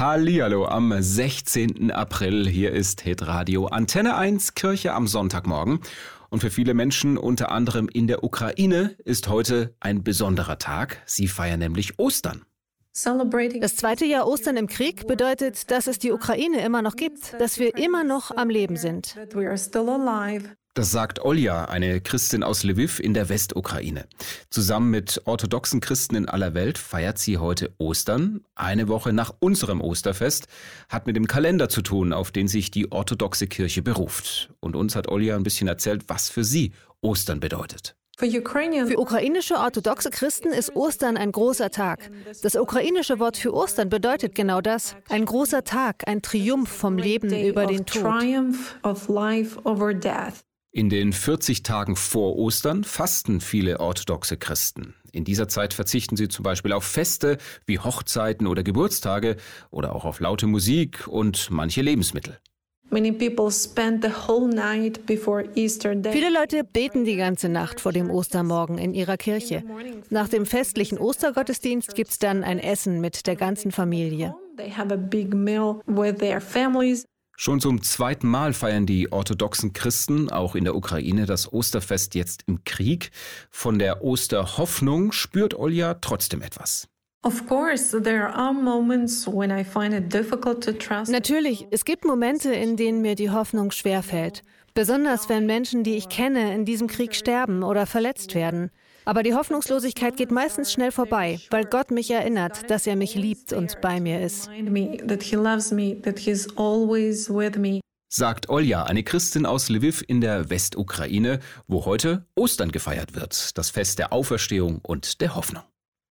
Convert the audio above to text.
Hallihallo am 16. April. Hier ist Hitradio Antenne 1 Kirche am Sonntagmorgen. Und für viele Menschen, unter anderem in der Ukraine, ist heute ein besonderer Tag. Sie feiern nämlich Ostern. Das zweite Jahr Ostern im Krieg bedeutet, dass es die Ukraine immer noch gibt, dass wir immer noch am Leben sind. Das sagt Olja, eine Christin aus Lviv in der Westukraine. Zusammen mit orthodoxen Christen in aller Welt feiert sie heute Ostern, eine Woche nach unserem Osterfest, hat mit dem Kalender zu tun, auf den sich die orthodoxe Kirche beruft. Und uns hat Olja ein bisschen erzählt, was für sie Ostern bedeutet. Für ukrainische orthodoxe Christen ist Ostern ein großer Tag. Das ukrainische Wort für Ostern bedeutet genau das. Ein großer Tag, ein Triumph vom Leben über den Tod. In den 40 Tagen vor Ostern fasten viele orthodoxe Christen. In dieser Zeit verzichten sie zum Beispiel auf Feste wie Hochzeiten oder Geburtstage oder auch auf laute Musik und manche Lebensmittel. Viele Leute beten die ganze Nacht vor dem Ostermorgen in ihrer Kirche. Nach dem festlichen Ostergottesdienst gibt es dann ein Essen mit der ganzen Familie. Schon zum zweiten Mal feiern die orthodoxen Christen auch in der Ukraine das Osterfest jetzt im Krieg. Von der Osterhoffnung spürt Olja trotzdem etwas. Natürlich, es gibt Momente, in denen mir die Hoffnung schwerfällt. Besonders wenn Menschen, die ich kenne, in diesem Krieg sterben oder verletzt werden. Aber die Hoffnungslosigkeit geht meistens schnell vorbei, weil Gott mich erinnert, dass er mich liebt und bei mir ist. Sagt Olja, eine Christin aus Lviv in der Westukraine, wo heute Ostern gefeiert wird, das Fest der Auferstehung und der Hoffnung.